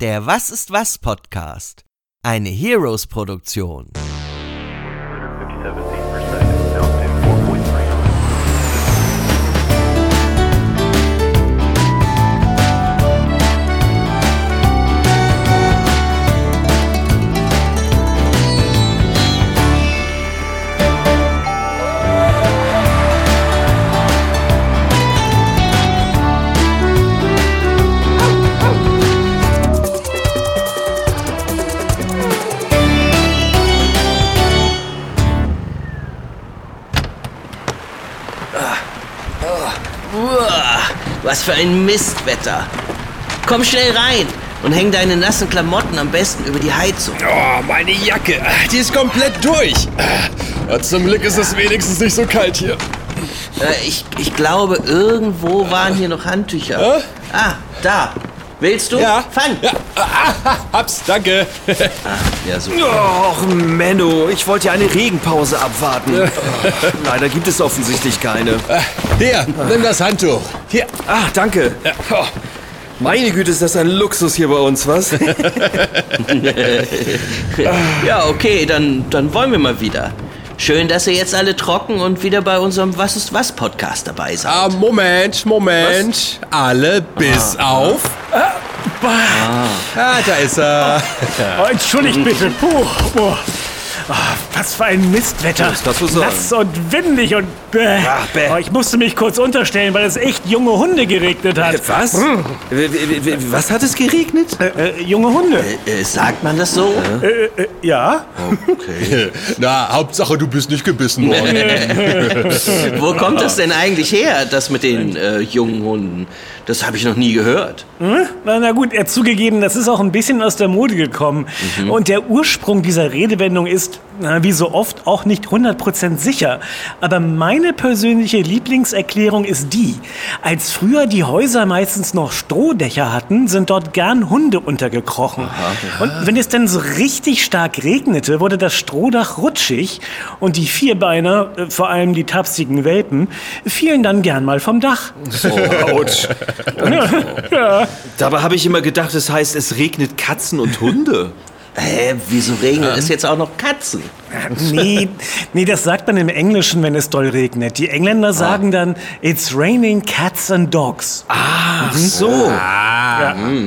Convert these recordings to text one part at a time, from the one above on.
Der Was ist was Podcast. Eine Heroes Produktion. Was für ein Mistwetter. Komm schnell rein und häng deine nassen Klamotten am besten über die Heizung. Oh, meine Jacke, die ist komplett durch. Ah, Zum Glück ist es wenigstens nicht so kalt hier. Äh, ich, ich glaube, irgendwo waren hier noch Handtücher. Äh? Ah, da. Willst du? Fang! Ja, ah, ah, hab's, danke. Ja, so. Och, Menno, ich wollte ja eine Regenpause abwarten. Oh, leider gibt es offensichtlich keine. Hier, nimm das Handtuch. Hier, ah, danke. Oh, meine Güte, ist das ein Luxus hier bei uns, was? Ja, okay, dann, dann wollen wir mal wieder. Schön, dass ihr jetzt alle trocken und wieder bei unserem Was ist was Podcast dabei seid. Ah, Moment, Moment. Alle bis auf. Ah, da ist er. Oh, entschuldigt bitte. Puh, boah. Ah, was für ein Mistwetter. Das kannst du sagen. Nass und windig und bäh. Ach, bäh. Oh, ich musste mich kurz unterstellen, weil es echt junge Hunde geregnet hat. Was? W- w- w- Was hat es geregnet? Äh, äh, junge Hunde? Äh, sagt man das so? Äh, äh, ja. Na, Hauptsache, du bist nicht gebissen worden. Wo kommt das denn eigentlich her, das mit den äh, jungen Hunden? Das habe ich noch nie gehört. Hm? Na, na gut, er zugegeben, das ist auch ein bisschen aus der Mode gekommen. Und der Ursprung dieser Redewendung ist, wie so oft, auch nicht 100% sicher. Aber meine persönliche Lieblingserklärung ist die, als früher die Häuser meistens noch Strohdächer hatten, sind dort gern Hunde untergekrochen. Und wenn es dann so richtig stark regnete, wurde das Strohdach rutschig und die Vierbeiner, äh, vor allem die tapsigen Welpen, fielen dann gern mal vom Dach. Autsch. ja. Dabei habe ich immer gedacht, es heißt, es regnet Katzen und Hunde. Hä, wieso regnet es jetzt auch noch Katzen? Nee, nee, das sagt man im Englischen, wenn es doll regnet. Die Engländer sagen dann, it's raining cats and dogs. Ach so.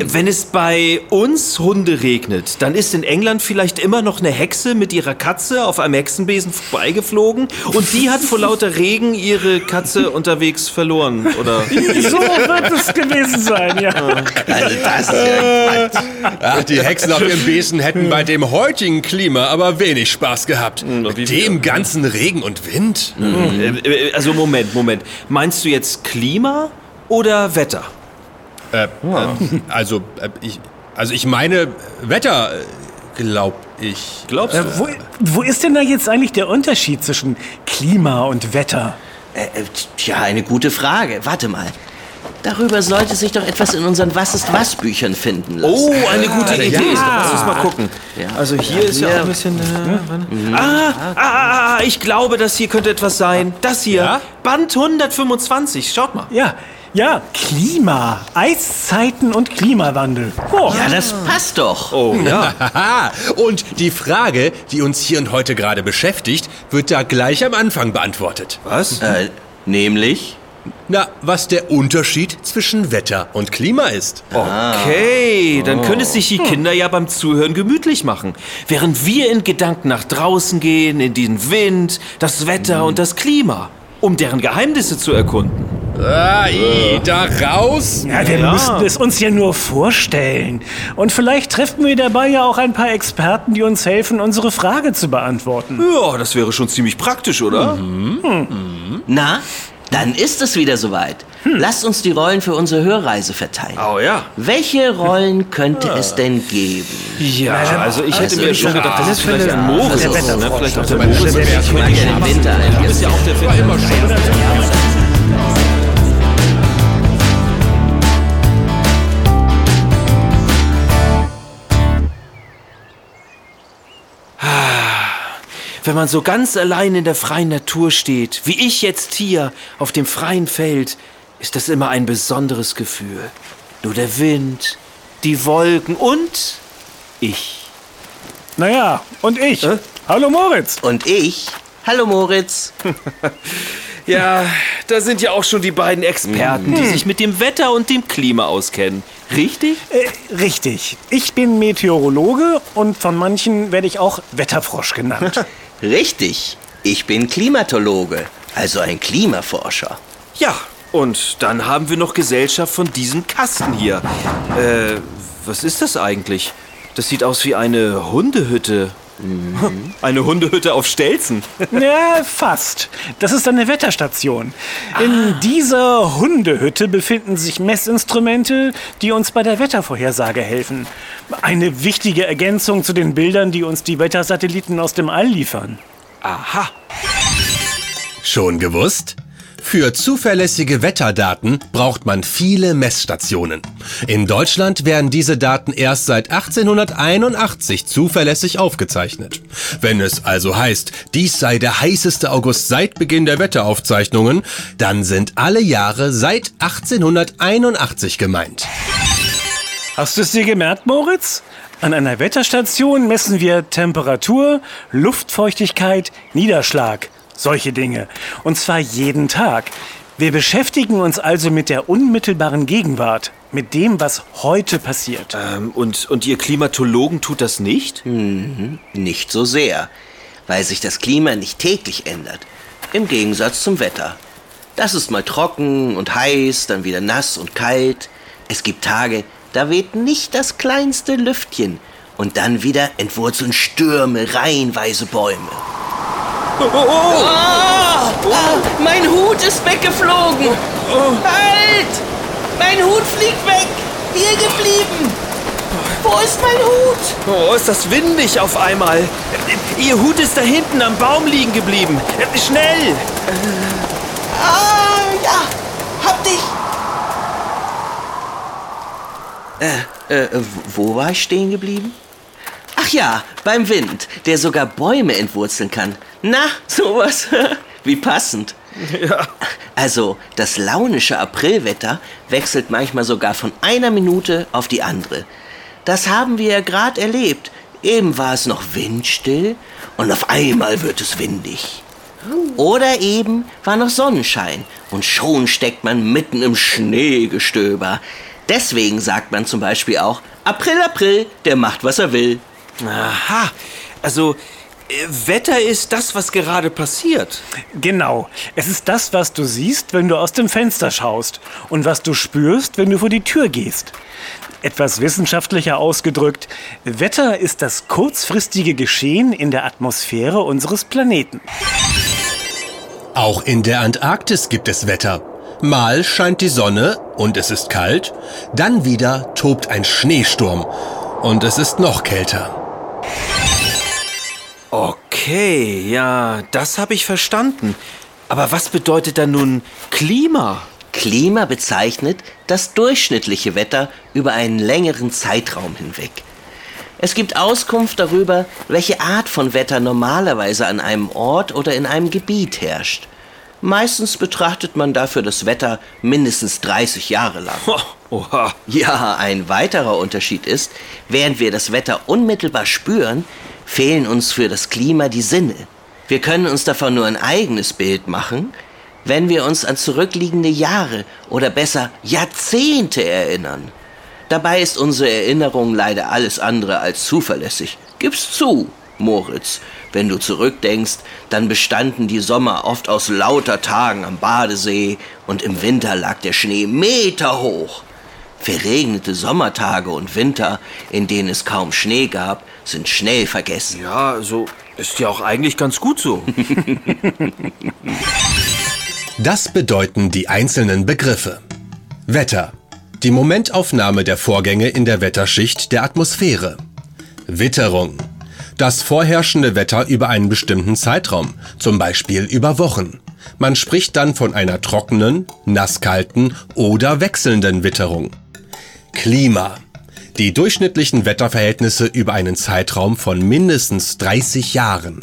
Wenn es bei uns Hunde regnet, dann ist in England vielleicht immer noch eine Hexe mit ihrer Katze auf einem Hexenbesen vorbeigeflogen und die hat vor lauter Regen ihre Katze unterwegs verloren, oder? So wird es gewesen sein, ja. Also das ist ja Quatsch. Ach, die Hexen auf ihrem Besen hätten bei dem heutigen Klima aber wenig Spaß gehabt. Mit dem ganzen Regen und Wind. Äh, Also Moment, Moment. Meinst du jetzt Klima oder Wetter? Äh, äh, also, äh, ich, also ich meine Wetter, glaub ich. Glaubst Äh, wo, wo ist denn da jetzt eigentlich der Unterschied zwischen Klima und Wetter? Äh, äh, tja, eine gute Frage. Warte mal. Darüber sollte sich doch etwas in unseren Was ist was Büchern finden lassen. Oh, eine gute Idee. ja. Lass uns mal gucken. Ja. Also hier ist ja auch ein bisschen... Äh, warte. ah, ah, ah, ah, ich glaube, das hier könnte etwas sein. Das hier. Ja? Band 125. Schaut mal. Ja, ja, Klima, Eiszeiten und Klimawandel. Oh, Ja, das passt doch. Oh, ja. Und die Frage, die uns hier und heute gerade beschäftigt, wird da gleich am Anfang beantwortet. Was? Äh, nämlich? Na, was der Unterschied zwischen Wetter und Klima ist. Okay, dann können es sich die Kinder ja beim Zuhören gemütlich machen. Während wir in Gedanken nach draußen gehen, in den Wind, das Wetter und das Klima, um deren Geheimnisse zu erkunden. Ah, i, da raus? Ja, wir müssten es uns ja nur vorstellen. Und vielleicht treffen wir dabei ja auch ein paar Experten, die uns helfen, unsere Frage zu beantworten. Ja, das wäre schon ziemlich praktisch, oder? Na, dann ist es wieder soweit. Lasst uns die Rollen für unsere Hörreise verteilen. Oh ja. Welche Rollen könnte es denn geben? Ja, also ich hätte Also mir schon gedacht, das ist vielleicht ein Moritz. Ne? Vielleicht auch der Meine Moritz. Ich mag ja den Winter. Du bist ja auch der Film. immer schon. Wenn man so ganz allein in der freien Natur steht, wie ich jetzt hier auf dem freien Feld, ist das immer ein besonderes Gefühl. Nur der Wind, die Wolken und ich. Naja, und ich. Äh? Hallo Moritz. Und ich? Hallo Moritz. Ja, da sind ja auch schon die beiden Experten, die sich mit dem Wetter und dem Klima auskennen. Richtig? Äh, richtig. Ich bin Meteorologe und von manchen werde ich auch Wetterfrosch genannt. Richtig. Ich bin Klimatologe, also ein Klimaforscher. Ja, und dann haben wir noch Gesellschaft von diesem Kasten hier. Äh, was ist das eigentlich? Das sieht aus wie eine Hundehütte. Eine Hundehütte auf Stelzen. ja, fast. Das ist eine Wetterstation. In dieser Hundehütte befinden sich Messinstrumente, die uns bei der Wettervorhersage helfen. Eine wichtige Ergänzung zu den Bildern, die uns die Wettersatelliten aus dem All liefern. Aha. Schon gewusst? Für zuverlässige Wetterdaten braucht man viele Messstationen. In Deutschland werden diese Daten erst seit 1881 zuverlässig aufgezeichnet. Wenn es also heißt, dies sei der heißeste August seit Beginn der Wetteraufzeichnungen, dann sind alle Jahre seit 1881 gemeint. Hast du es dir gemerkt, Moritz? An einer Wetterstation messen wir Temperatur, Luftfeuchtigkeit, Niederschlag, solche Dinge. Und zwar jeden Tag. Wir beschäftigen uns also mit der unmittelbaren Gegenwart, mit dem, was heute passiert. Ähm, und, und ihr Klimatologen tut das nicht? Nicht so sehr, weil sich das Klima nicht täglich ändert. Im Gegensatz zum Wetter. Das ist mal trocken und heiß, dann wieder nass und kalt. Es gibt Tage, da weht nicht das kleinste Lüftchen. Und dann wieder entwurzeln Stürme reihenweise Bäume. Ah, mein Hut ist weggeflogen. Halt! Mein Hut fliegt weg. Hier geblieben. Wo ist mein Hut? Oh, ist das windig auf einmal. Ihr Hut ist da hinten am Baum liegen geblieben. Schnell! Ah, ja, hab dich. Äh, äh, wo war ich stehen geblieben? Ach ja, beim Wind, der sogar Bäume entwurzeln kann. Na, sowas. Wie passend. Ja. Also, das launische Aprilwetter wechselt manchmal sogar von einer Minute auf die andere. Das haben wir ja gerade erlebt. Eben war es noch windstill und auf einmal wird es windig. Oder eben war noch Sonnenschein und schon steckt man mitten im Schneegestöber. Deswegen sagt man zum Beispiel auch, April, April, der macht, was er will. Aha. Also, äh, Wetter ist das, was gerade passiert. Genau. Es ist das, was du siehst, wenn du aus dem Fenster schaust und was du spürst, wenn du vor die Tür gehst. Etwas wissenschaftlicher ausgedrückt, Wetter ist das kurzfristige Geschehen in der Atmosphäre unseres Planeten. Auch in der Antarktis gibt es Wetter. Mal scheint die Sonne und es ist kalt, dann wieder tobt ein Schneesturm und es ist noch kälter. Okay, ja, das habe ich verstanden. Aber was bedeutet dann nun Klima? Klima bezeichnet das durchschnittliche Wetter über einen längeren Zeitraum hinweg. Es gibt Auskunft darüber, welche Art von Wetter normalerweise an einem Ort oder in einem Gebiet herrscht. Meistens betrachtet man dafür das Wetter mindestens 30 Jahre lang. Oha. Ja, ein weiterer Unterschied ist, während wir das Wetter unmittelbar spüren, fehlen uns für das Klima die Sinne. Wir können uns davon nur ein eigenes Bild machen, wenn wir uns an zurückliegende Jahre oder besser Jahrzehnte erinnern. Dabei ist unsere Erinnerung leider alles andere als zuverlässig. Gib's zu, Moritz. Wenn du zurückdenkst, dann bestanden die Sommer oft aus lauter Tagen am Badesee und im Winter lag der Schnee Meter hoch. Verregnete Sommertage und Winter, in denen es kaum Schnee gab, sind schnell vergessen. Ja, so ist ja auch eigentlich ganz gut so. Das bedeuten die einzelnen Begriffe. Wetter. Die Momentaufnahme der Vorgänge in der Wetterschicht der Atmosphäre. Witterung. Das vorherrschende Wetter über einen bestimmten Zeitraum, zum Beispiel über Wochen. Man spricht dann von einer trockenen, nasskalten oder wechselnden Witterung. Klima. Die durchschnittlichen Wetterverhältnisse über einen Zeitraum von mindestens 30 Jahren.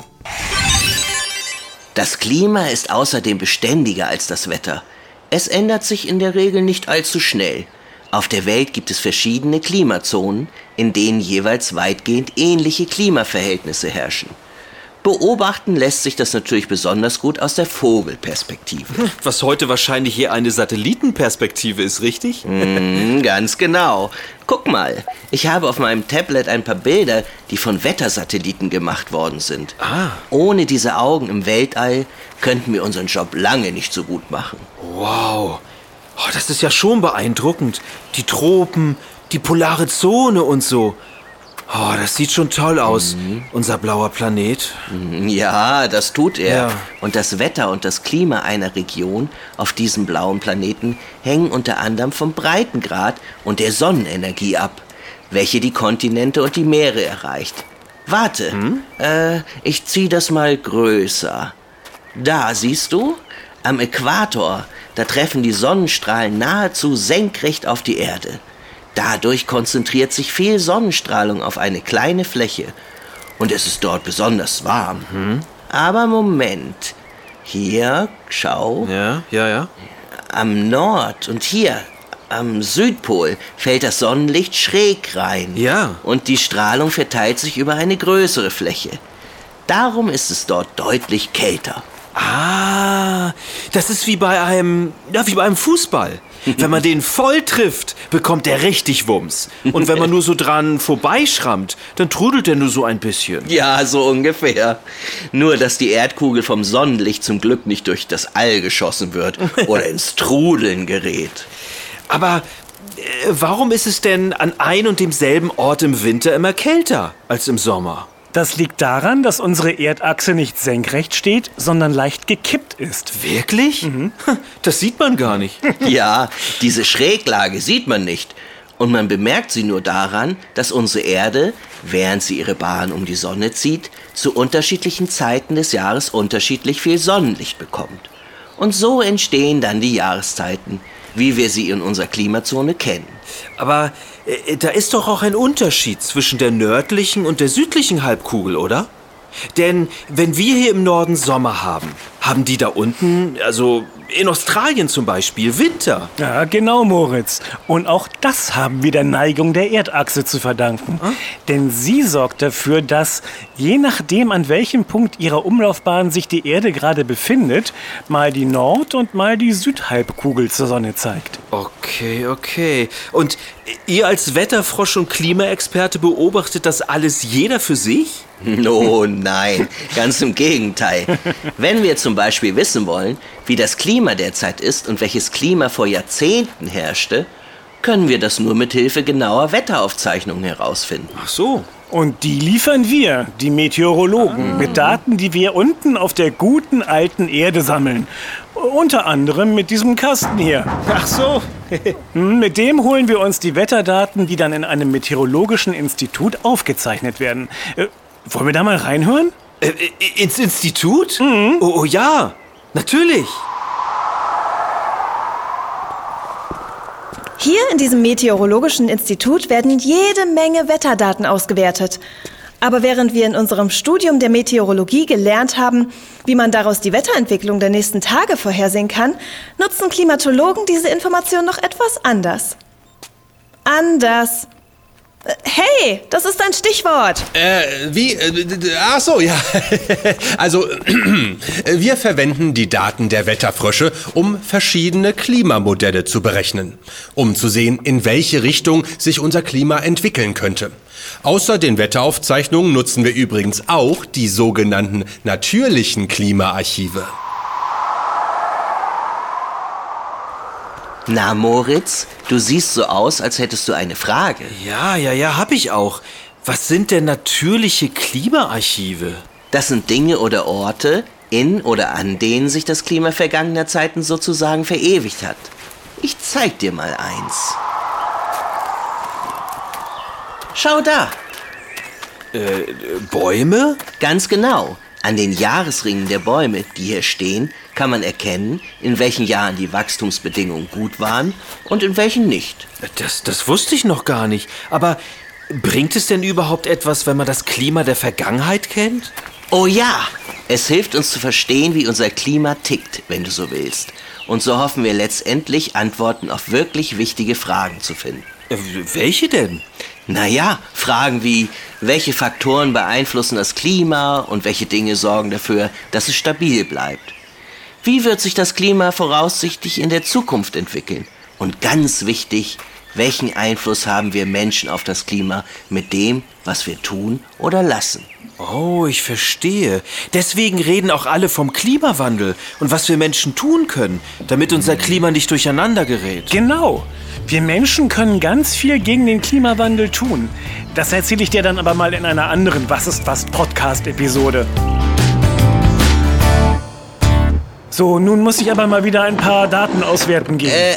Das Klima ist außerdem beständiger als das Wetter. Es ändert sich in der Regel nicht allzu schnell. Auf der Welt gibt es verschiedene Klimazonen, in denen jeweils weitgehend ähnliche Klimaverhältnisse herrschen. Beobachten lässt sich das natürlich besonders gut aus der Vogelperspektive. Was heute wahrscheinlich hier eine Satellitenperspektive ist, richtig? Hm, ganz genau. Guck mal, ich habe auf meinem Tablet ein paar Bilder, die von Wettersatelliten gemacht worden sind. Ah. Ohne diese Augen im Weltall könnten wir unseren Job lange nicht so gut machen. Wow. Oh, das ist ja schon beeindruckend. Die Tropen, die polare Zone und so. Oh, das sieht schon toll aus, unser blauer Planet. Ja, das tut er. Ja. Und das Wetter und das Klima einer Region auf diesem blauen Planeten hängen unter anderem vom Breitengrad und der Sonnenenergie ab, welche die Kontinente und die Meere erreicht. Warte, äh, ich zieh das mal größer. Da, siehst du? Am Äquator, da treffen die Sonnenstrahlen nahezu senkrecht auf die Erde. Dadurch konzentriert sich viel Sonnenstrahlung auf eine kleine Fläche. Und es ist dort besonders warm. Aber Moment. Hier, schau. Ja, ja, ja. Am Nord und hier, am Südpol, fällt das Sonnenlicht schräg rein. Ja. Und die Strahlung verteilt sich über eine größere Fläche. Darum ist es dort deutlich kälter. Ah, das ist wie bei einem, ja, wie bei einem Fußball. Wenn man den voll trifft, bekommt der richtig Wumms. Und wenn man nur so dran vorbeischrammt, dann trudelt er nur so ein bisschen. Ja, so ungefähr. Nur, dass die Erdkugel vom Sonnenlicht zum Glück nicht durch das All geschossen wird oder ins Trudeln gerät. Aber äh, warum ist es denn an ein und demselben Ort im Winter immer kälter als im Sommer? Das liegt daran, dass unsere Erdachse nicht senkrecht steht, sondern leicht gekippt ist. Wirklich? Das sieht man gar nicht. Ja, diese Schräglage sieht man nicht. Und man bemerkt sie nur daran, dass unsere Erde, während sie ihre Bahn um die Sonne zieht, zu unterschiedlichen Zeiten des Jahres unterschiedlich viel Sonnenlicht bekommt. Und so entstehen dann die Jahreszeiten, wie wir sie in unserer Klimazone kennen. Aber äh, da ist doch auch ein Unterschied zwischen der nördlichen und der südlichen Halbkugel, oder? Denn wenn wir hier im Norden Sommer haben, haben die da unten, also in Australien zum Beispiel, Winter. Ja, genau, Moritz. Und auch das haben wir der Neigung der Erdachse zu verdanken. Denn sie sorgt dafür, dass, je nachdem, an welchem Punkt ihrer Umlaufbahn sich die Erde gerade befindet, mal die Nord- und mal die Südhalbkugel zur Sonne zeigt. Okay, okay. Und ihr als Wetterfrosch und Klimaexperte beobachtet das alles jeder für sich? Oh nein, ganz im Gegenteil. Wenn wir zum Beispiel wissen wollen, wie das Klima derzeit ist und welches Klima vor Jahrzehnten herrschte, können wir das nur mit Hilfe genauer Wetteraufzeichnungen herausfinden. Ach so. Und die liefern wir, die Meteorologen, mit Daten, die wir unten auf der guten alten Erde sammeln. Unter anderem mit diesem Kasten hier. Ach so. Hm, Mit dem holen wir uns die Wetterdaten, die dann in einem meteorologischen Institut aufgezeichnet werden. Wollen wir da mal reinhören? Äh, äh, ins Institut? Oh, oh ja, natürlich. Hier in diesem meteorologischen Institut werden jede Menge Wetterdaten ausgewertet. Aber während wir in unserem Studium der Meteorologie gelernt haben, wie man daraus die Wetterentwicklung der nächsten Tage vorhersehen kann, nutzen Klimatologen diese Information noch etwas anders. Anders. Hey, das ist ein Stichwort. Äh, wie? Äh, Ach so, ja. Also, wir verwenden die Daten der Wetterfrösche, um verschiedene Klimamodelle zu berechnen, um zu sehen, in welche Richtung sich unser Klima entwickeln könnte. Außer den Wetteraufzeichnungen nutzen wir übrigens auch die sogenannten natürlichen Klimaarchive. Na, Moritz, du siehst so aus, als hättest du eine Frage. Ja, ja, ja, hab ich auch. Was sind denn natürliche Klimaarchive? Das sind Dinge oder Orte, in oder an denen sich das Klima vergangener Zeiten sozusagen verewigt hat. Ich zeig dir mal eins. Schau da, Äh, Bäume? ganz genau. An den Jahresringen der Bäume, die hier stehen, kann man erkennen, in welchen Jahren die Wachstumsbedingungen gut waren und in welchen nicht. Das, das wusste ich noch gar nicht. Aber bringt es denn überhaupt etwas, wenn man das Klima der Vergangenheit kennt? Oh ja, es hilft uns zu verstehen, wie unser Klima tickt, wenn du so willst. Und so hoffen wir letztendlich Antworten auf wirklich wichtige Fragen zu finden. Äh, welche denn? Naja, Fragen wie, welche Faktoren beeinflussen das Klima und welche Dinge sorgen dafür, dass es stabil bleibt? Wie wird sich das Klima voraussichtlich in der Zukunft entwickeln? Und ganz wichtig, welchen Einfluss haben wir Menschen auf das Klima mit dem, was wir tun oder lassen? Oh, ich verstehe. Deswegen reden auch alle vom Klimawandel und was wir Menschen tun können, damit unser Klima nicht durcheinander gerät. Genau. Wir Menschen können ganz viel gegen den Klimawandel tun. Das erzähle ich dir dann aber mal in einer anderen Was ist was Podcast-Episode. So, nun muss ich aber mal wieder ein paar Daten auswerten gehen. Äh,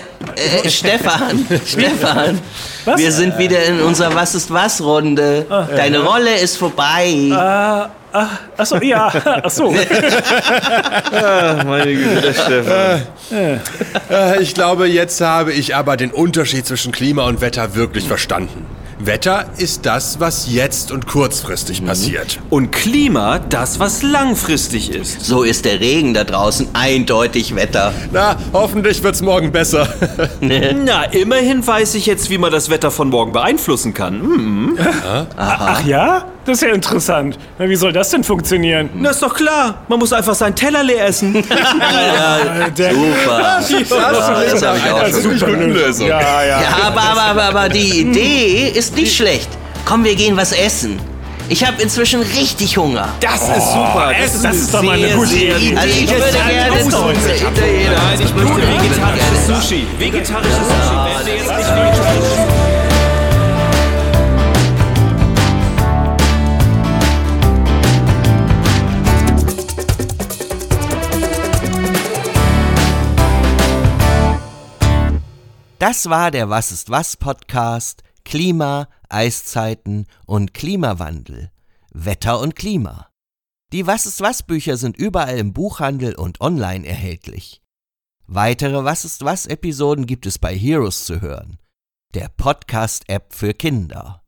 äh, Stefan, Stefan, Was? wir sind wieder in unserer Was ist was Runde. Deine Rolle ist vorbei. Achso, ja, achso. Meine Güte, Stefan. Äh, Ich glaube, jetzt habe ich aber den Unterschied zwischen Klima und Wetter wirklich verstanden. Wetter ist das, was jetzt und kurzfristig passiert. Und Klima, das, was langfristig ist. So ist der Regen da draußen eindeutig Wetter. Na, hoffentlich wird's morgen besser. Na, immerhin weiß ich jetzt, wie man das Wetter von morgen beeinflussen kann. Hm. Ach ja? Das ist ja interessant. Na, wie soll das denn funktionieren? Na, ist doch klar. Man muss einfach sein Teller leer essen. Der, Super. das habe ich auch schon. Super Lösung. ja, ja. Ja, aber, aber, aber, aber die Idee ist nicht schlecht. Komm, wir gehen was essen. Ich habe inzwischen richtig Hunger. Das ist super. Essen, das ist doch mal eine gute Idee. Also ich würde gerne zum Italiener. Nein, ich möchte vegetarisches Sushi. Vegetarisches Sushi. Wenn wir jetzt nicht vegetarisches Das war der Was ist was Podcast Klima, Eiszeiten und Klimawandel. Wetter und Klima. Die Was ist was Bücher sind überall im Buchhandel und online erhältlich. Weitere Was ist was Episoden gibt es bei Heroes zu hören, der Podcast-App für Kinder.